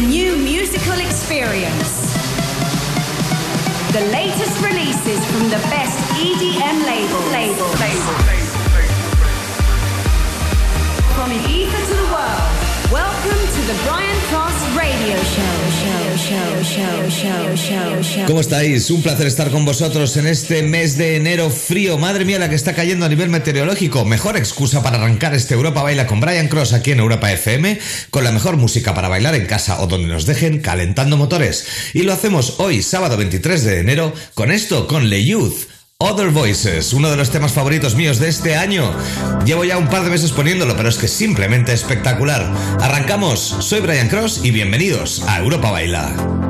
new musical experience. The latest releases from the best EDM label. Label. Label. From Ibiza to the world, welcome to the Brian Cross ¿Cómo estáis? Un placer estar con vosotros en este mes de enero frío. Madre mía, la que está cayendo a nivel meteorológico. Mejor excusa para arrancar este Europa Baila con Brian Cross aquí en Europa FM, con la mejor música para bailar en casa o donde nos dejen calentando motores. Y lo hacemos hoy, sábado 23 de enero, con esto, con Le Youth. Other Voices, uno de los temas favoritos míos de este año. Llevo ya un par de meses poniéndolo, pero es que simplemente espectacular. Arrancamos, soy Brian Cross y bienvenidos a Europa Baila.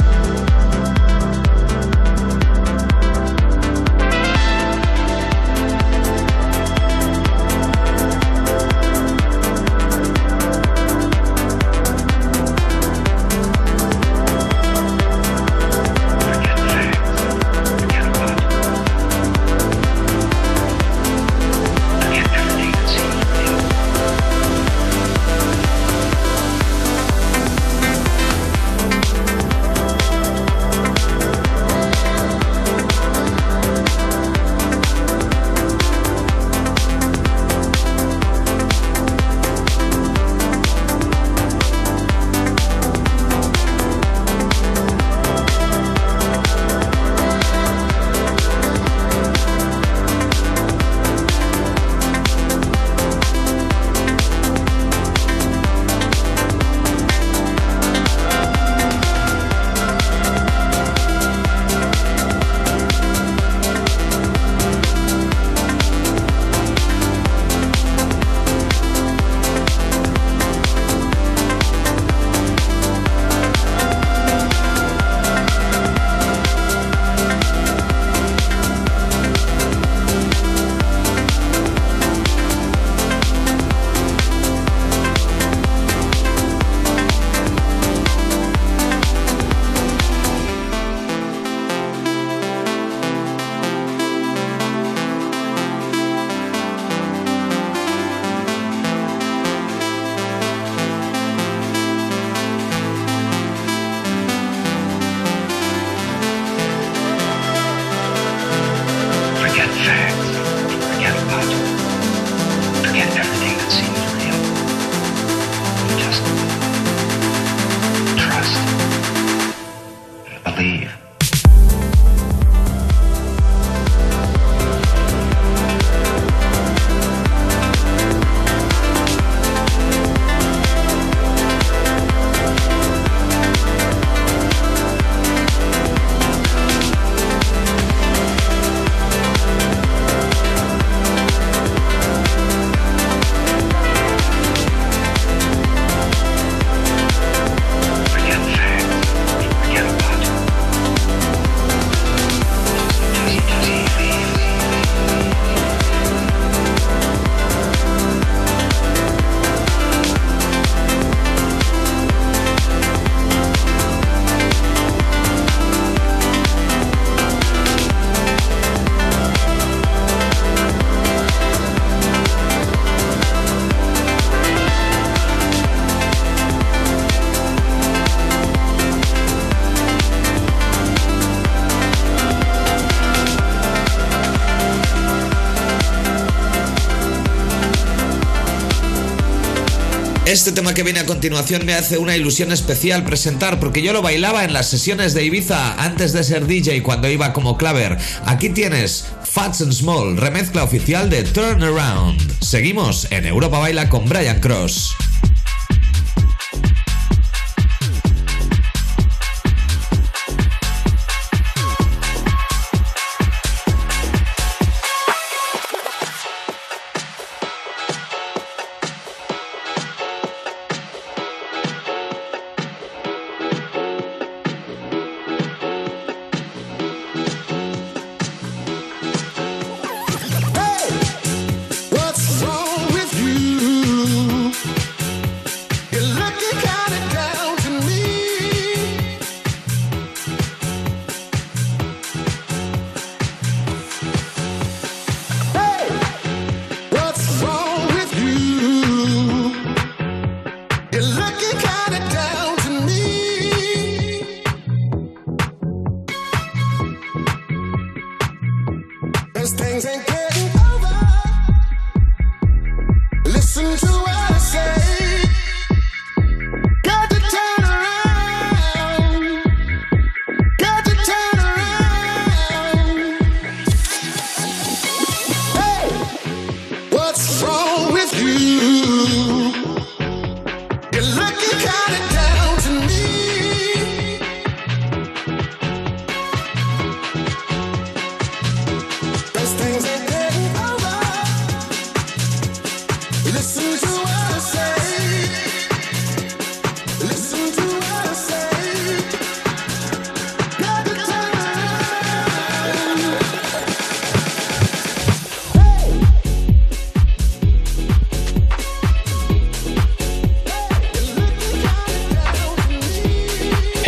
Este tema que viene a continuación me hace una ilusión especial presentar porque yo lo bailaba en las sesiones de Ibiza antes de ser DJ cuando iba como claver. Aquí tienes Fats and Small, remezcla oficial de Turn Around. Seguimos en Europa Baila con Brian Cross.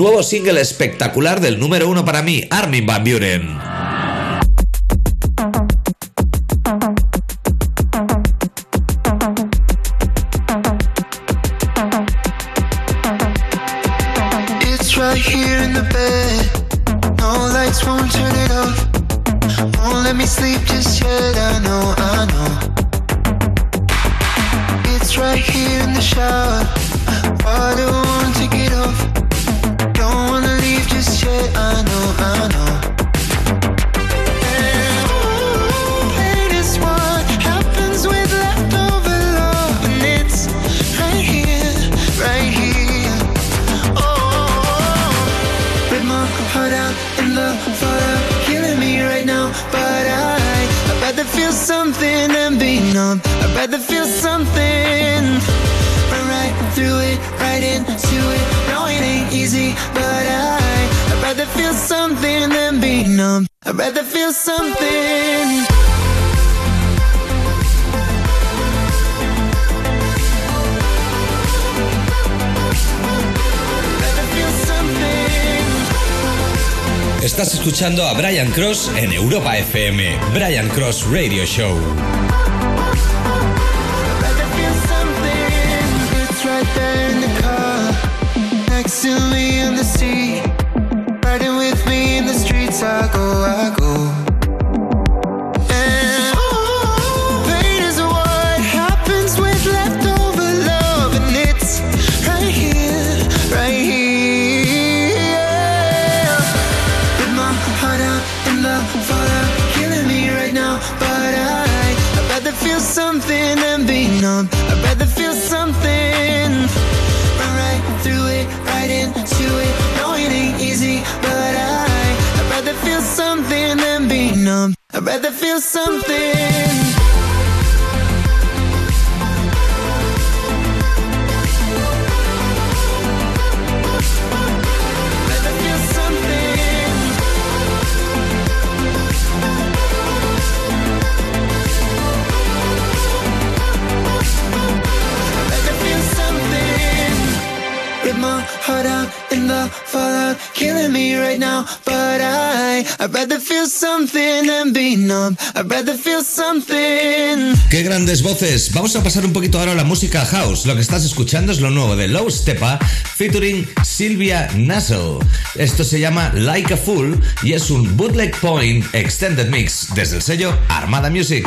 Nuevo single espectacular del número uno para mí, Armin Van Buren. No just. I know, I know. And pain is what happens with leftover love, and it's right here, right here. Oh, rip my heart out in the fallout, killing me right now. But I, I'd rather feel something than be numb. I'd rather feel something. Right through it, right into it. No, it ain't easy, but I, rather feel something than be numb. I'd rather feel something. Estás escuchando a Brian Cross en Europa FM, Brian Cross Radio Show. Next to me in the rather feel something. Rather feel something. Rather feel something. Rip my heart out in the fallout, killing me right now. But I, I'd rather something than be. I'd rather feel something. ¡Qué grandes voces! Vamos a pasar un poquito ahora a la música house. Lo que estás escuchando es lo nuevo de Low Stepa featuring Silvia Nassel. Esto se llama Like a Fool y es un bootleg point extended mix desde el sello Armada Music.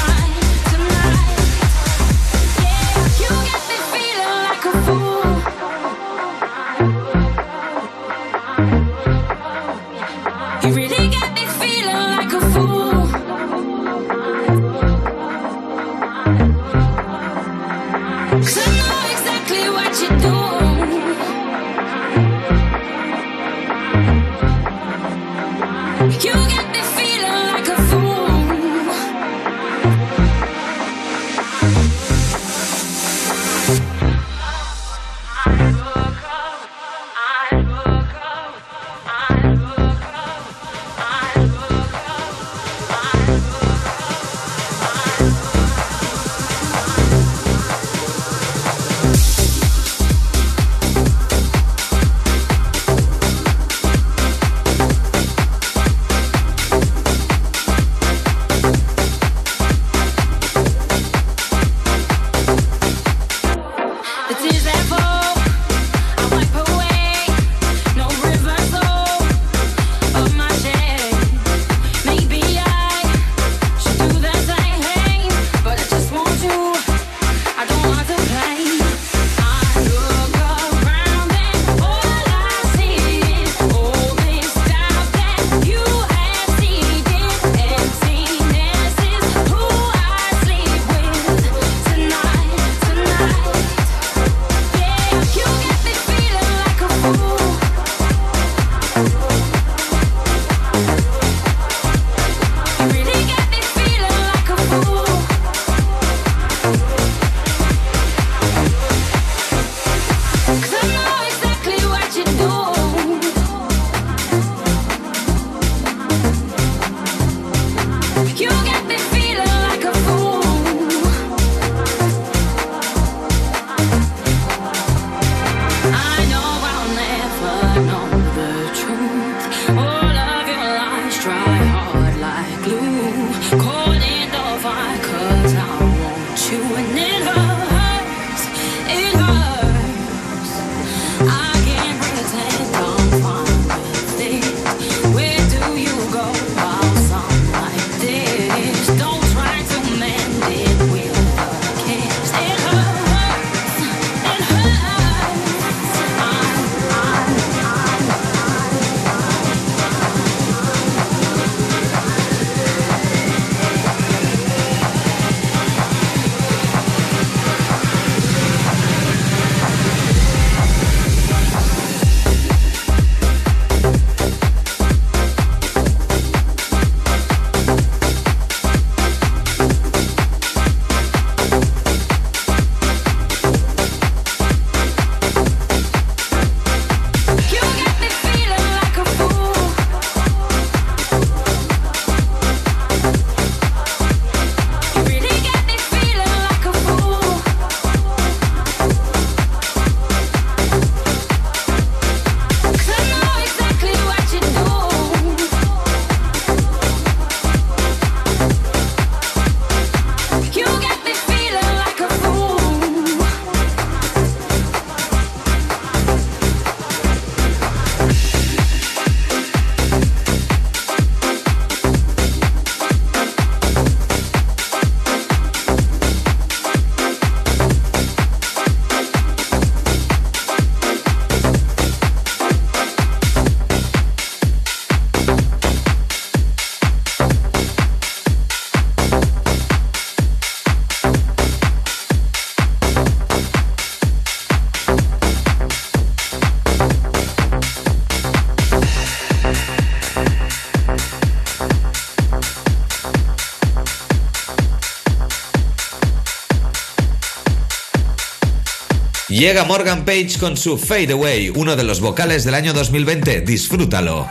Llega Morgan Page con su Fade Away, uno de los vocales del año 2020. Disfrútalo.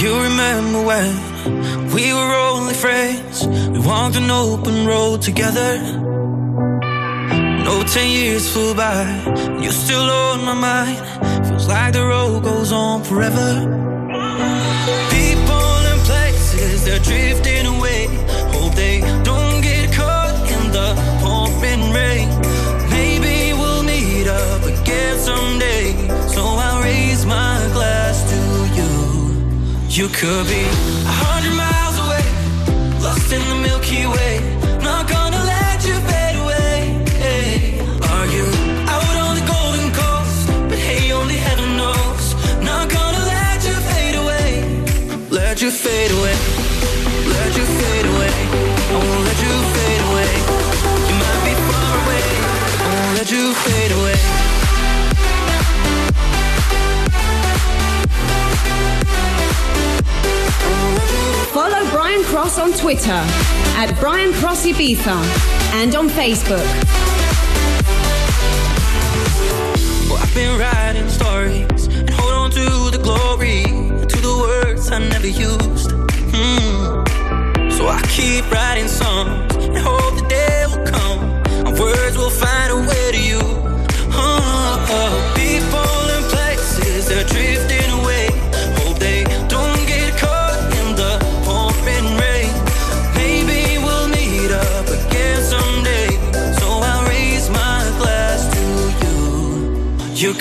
You remember when we were only friends? We walked an open road together. No, ten years flew by, you're still on my mind. Feels like the road goes on forever. Drifting away. Hope they don't get caught in the pouring rain. Maybe we'll meet up again someday. So I'll raise my glass to you. You could be I won't let you fade away. Follow Brian Cross on Twitter at Brian Cross Ibiza and on Facebook. Well, I've been writing stories and hold on to the glory, to the words I never used. Hmm. So I keep writing songs and hope the day will come. and words will find a way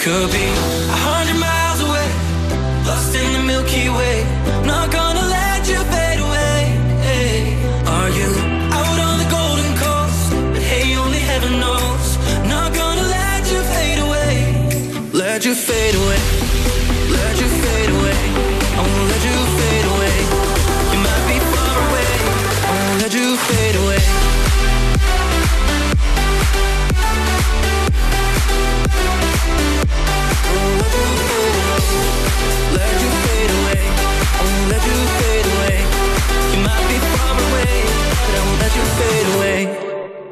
could be a hundred miles away, lost in the Milky Way.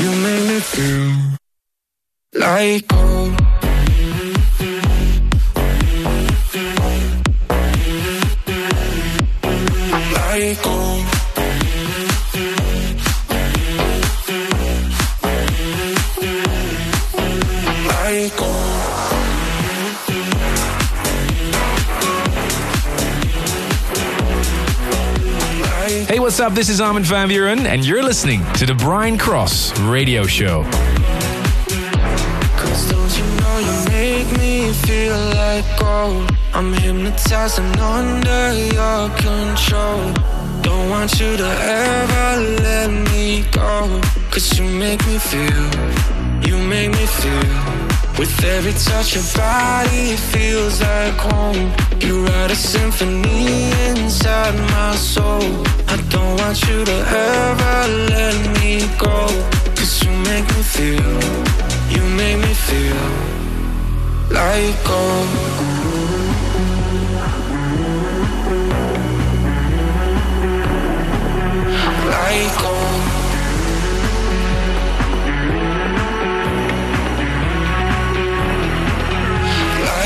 you make me feel like gold. What's up? This is Armin van Buuren, and you're listening to the Brian Cross Radio Show. Cause don't you know you make me feel like gold I'm under your control Don't want you to ever let me go Cause you make me feel, you make me feel with every touch of body it feels like home. You write a symphony inside my soul. I don't want you to ever let me go. Cause you make me feel You make me feel Like gold Like gold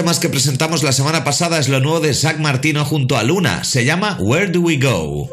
temas que presentamos la semana pasada es lo nuevo de Zach Martino junto a Luna. Se llama Where Do We Go?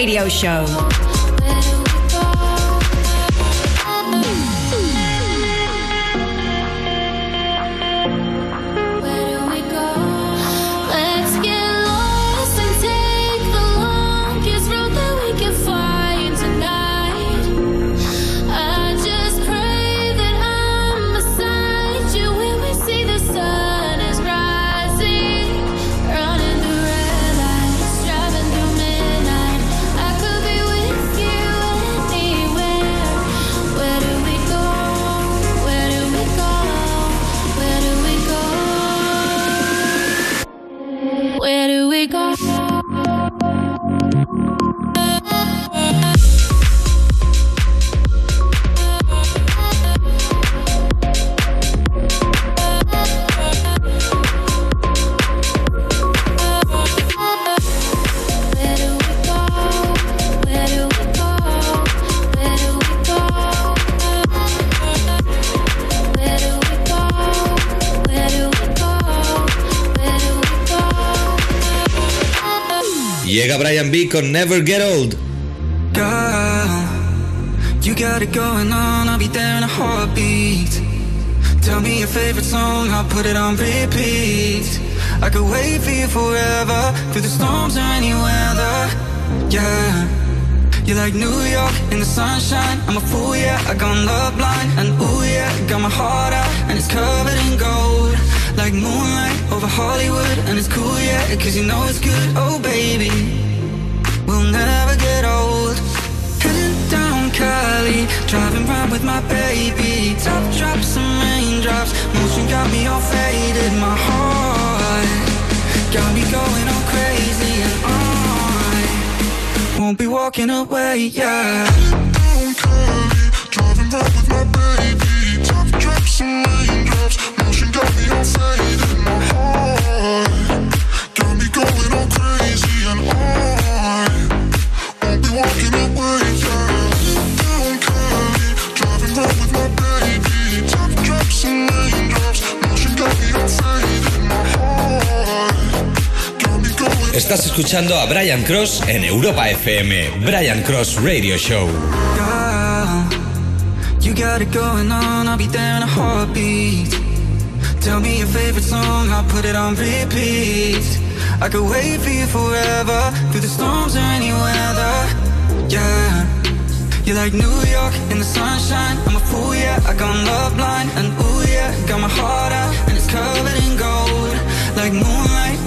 Radio Show. Never Get Old. Girl, you got it going on, I'll be there in a heartbeat. Tell me your favorite song, I'll put it on repeat. I could wait for you forever, through the storms or any weather. Yeah, you're like New York in the sunshine. I'm a fool, yeah, I gone love blind. And ooh, yeah, got my heart out, and it's covered in gold. Like moonlight over Hollywood, and it's cool, yeah, cause you know it's good. Oh, baby. We'll never get old. Heading down Cali, driving round with my baby. Top drops and raindrops, motion got me all faded. My heart got me going all crazy, and I won't be walking away. Yeah. Down Cali, driving round with my baby. Top drops and raindrops, motion got me all faded. My heart Estás escuchando a Brian Cross en Europa FM. Brian Cross Radio Show. Girl, you got it going on, I'll be there in a heartbeat. Tell me your favorite song, I'll put it on repeat. I could wait for you forever, through the storms or any weather. Yeah, you're like New York in the sunshine. I'm a fool, yeah, I gone love blind. And ooh, yeah, got my heart out, and it's covered in gold. Like moonlight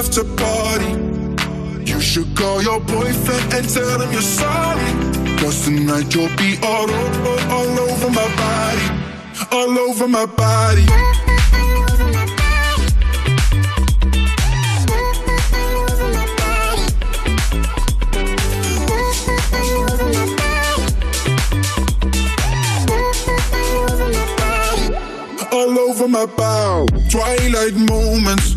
After party. You should call your boyfriend and tell him you're sorry. Cause tonight you'll be all over, all over my body. All over my body. all over my bow. Twilight moments,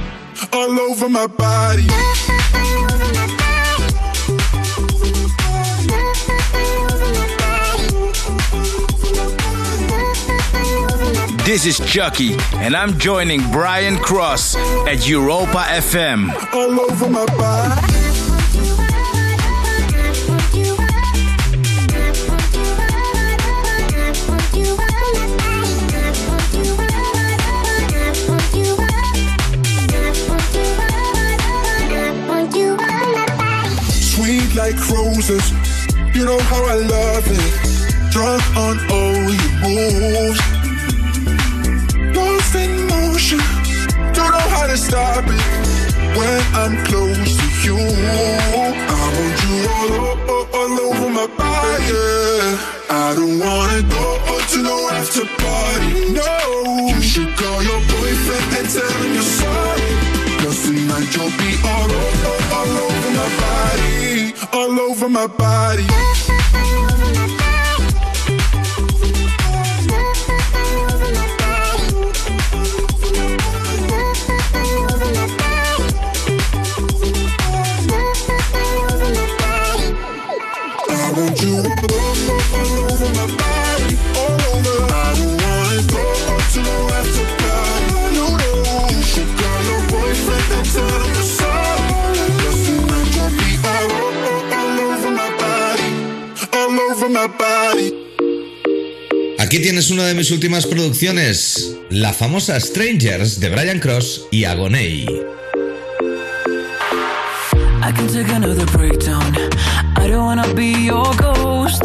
all over my body. This is Chuckie, and I'm joining Brian Cross at Europa FM. All over my body. Like roses, you know how I love it. Drunk on all your moves. Lost in motion, don't know how to stop it. When I'm close to you, I want you all, all, all over my body. I don't wanna go to no after party. No, you should call your boyfriend and tell him you're sorry. Tonight you'll be all over, all over my body, all over my body. Aquí tienes una de mis últimas producciones, la famosa Strangers de Brian Cross y Agoney. I can take another breakdown. I don't wanna be your ghost.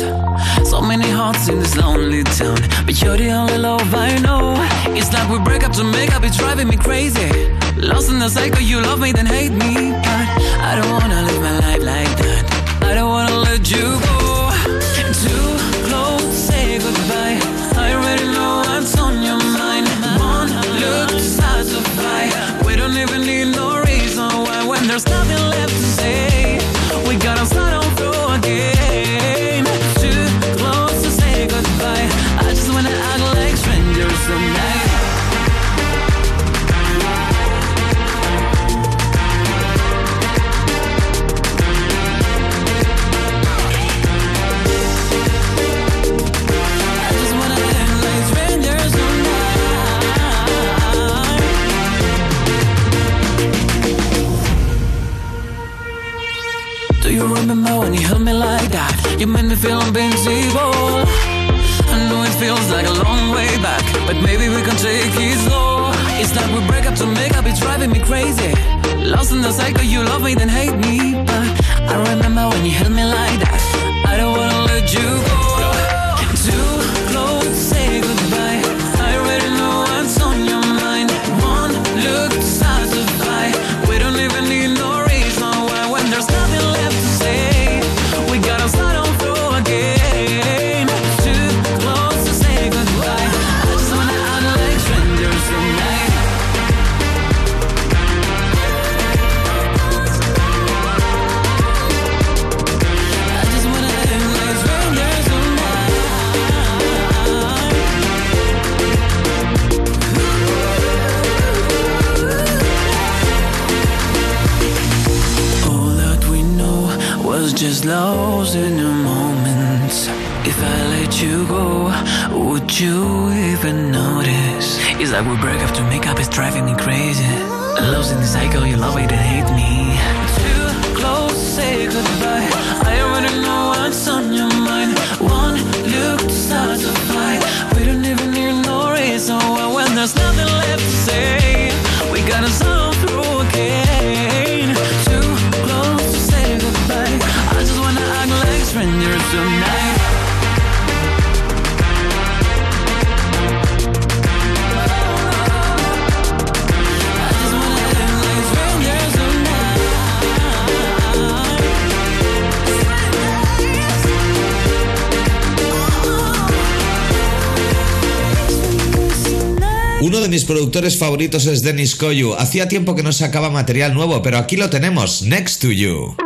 So many hearts in this lonely town, but you're the only love I know. It's like we break up to make up, it's driving me crazy. Lost in the cycle, you love me, then hate me. But I don't wanna like that? You made me feel invincible. I know it feels like a long way back, but maybe we can take it slow. It's like we break up to make up, it's driving me crazy. Lost in the cycle, you love me, then hate me. But I remember when you held me like that. I don't wanna let you go. Losing and your moments. If I let you go, would you even notice? It's like we break up to make up, it's driving me crazy. Lost in the cycle, you love it and hate me. Too close, say goodbye. I am running Uno de mis productores favoritos es Dennis Koyu. Hacía tiempo que no sacaba material nuevo, pero aquí lo tenemos, Next to You.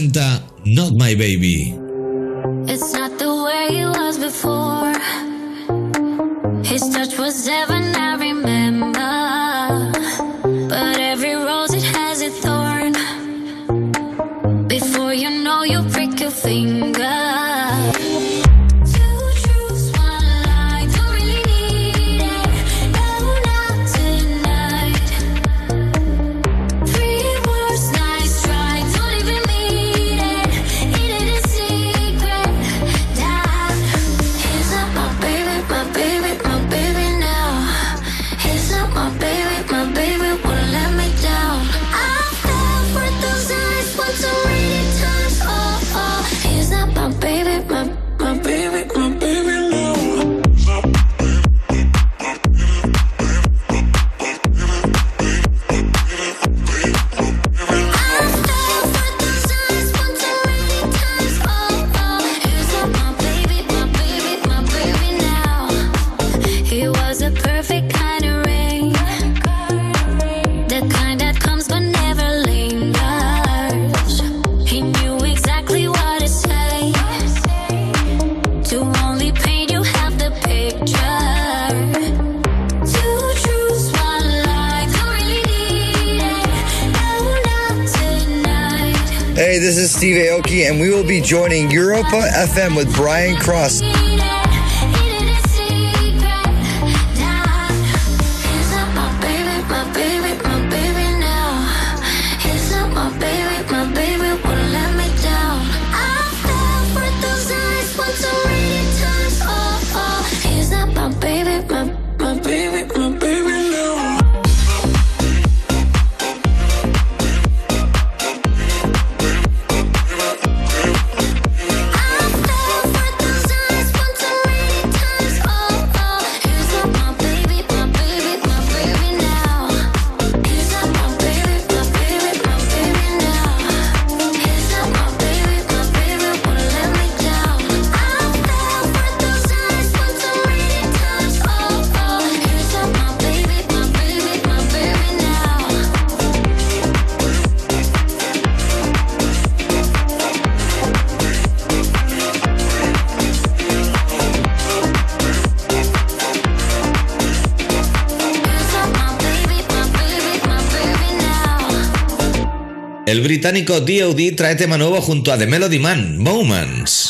presenta Not My Baby. Joining Europa FM with Brian Cross. El británico D.O.D. trae tema nuevo junto a The Melody Man, Moments.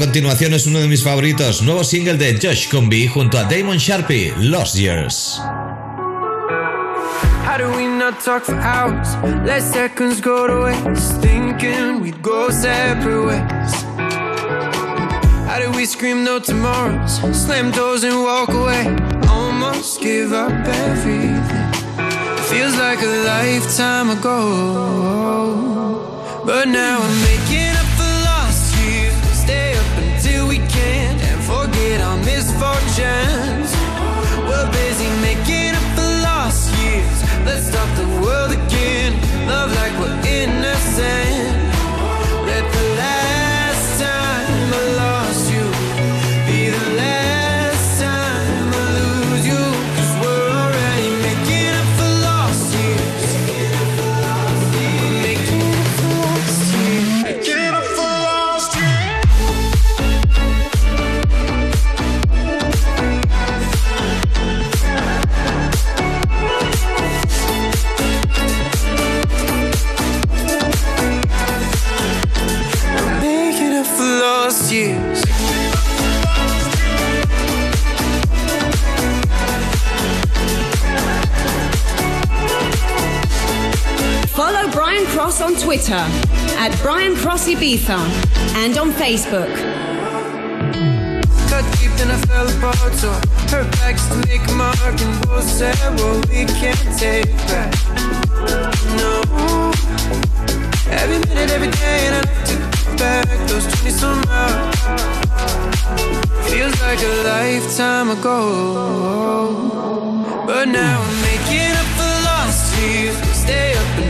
Continuación es uno de mis favoritos, nuevo single de Josh Combi junto a Damon Sharpie, Lost Years. How do we not talk for hours? Let seconds go to waste. Thinking we'd go separate ways. How do we scream no tomorrows? Slam doors and walk away. Almost give up everything. Feels like a lifetime ago. But now I'm making emotions We're busy making up for lost years. Let's start the world again. Love like we're innocent on Twitter at Brian Cross Ibiza and on Facebook. Deep and I fell apart, so her back's to make a mark, and we'll say what we can't take back. No, every minute, every day, and I back those 20 some hours. Feels like a lifetime ago, but now I'm making up for lost years. Stay up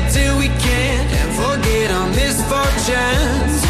our misfortunes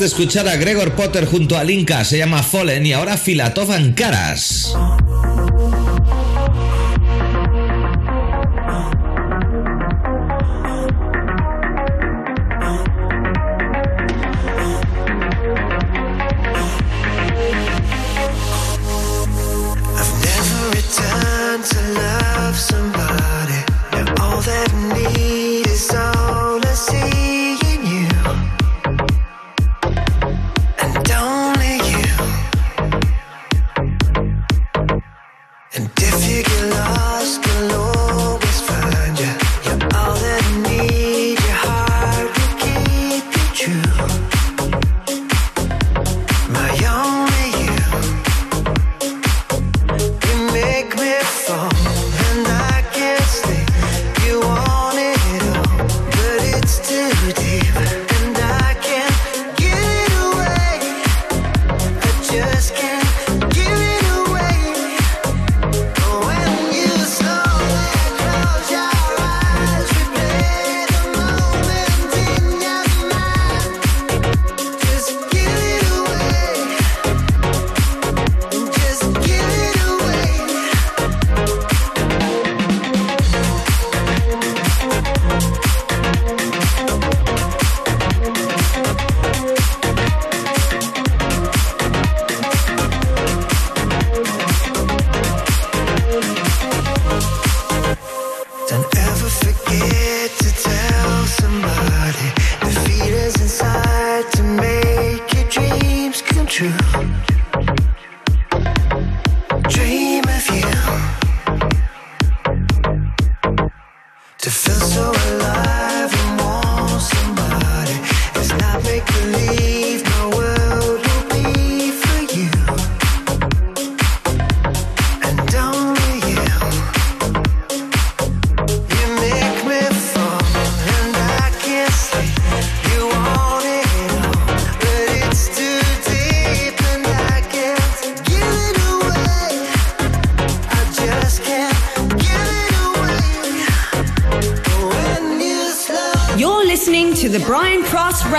de escuchar a Gregor Potter junto a Linka se llama Fallen y ahora Filatov Caras.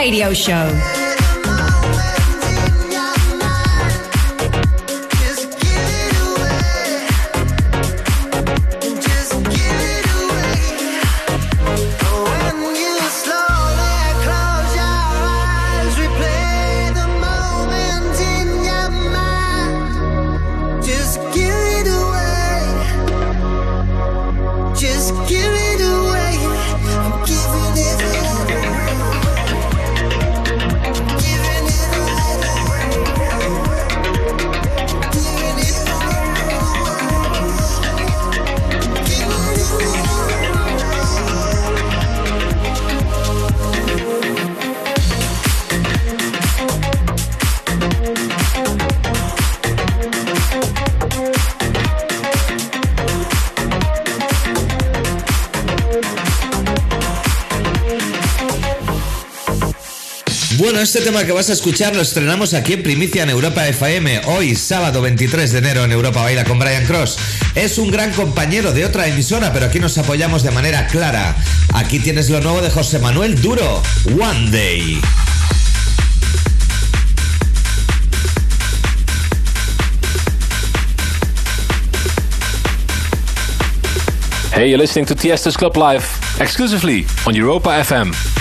radio show. Este tema que vas a escuchar lo estrenamos aquí en Primicia en Europa FM, hoy sábado 23 de enero en Europa Baila con Brian Cross. Es un gran compañero de otra emisora, pero aquí nos apoyamos de manera clara. Aquí tienes lo nuevo de José Manuel Duro, One Day. Hey, you're listening to Tiesto's Club Live, exclusively on Europa FM.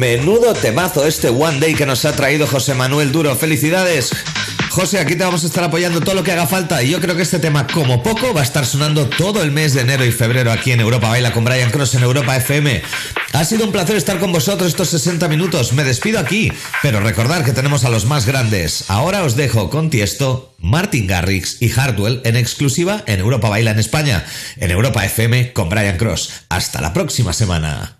Menudo temazo este One Day que nos ha traído José Manuel Duro. Felicidades. José, aquí te vamos a estar apoyando todo lo que haga falta y yo creo que este tema como poco va a estar sonando todo el mes de enero y febrero aquí en Europa Baila con Brian Cross en Europa FM. Ha sido un placer estar con vosotros estos 60 minutos. Me despido aquí, pero recordar que tenemos a los más grandes. Ahora os dejo con Tiesto, Martin Garrix y Hardwell en exclusiva en Europa Baila en España, en Europa FM con Brian Cross. Hasta la próxima semana.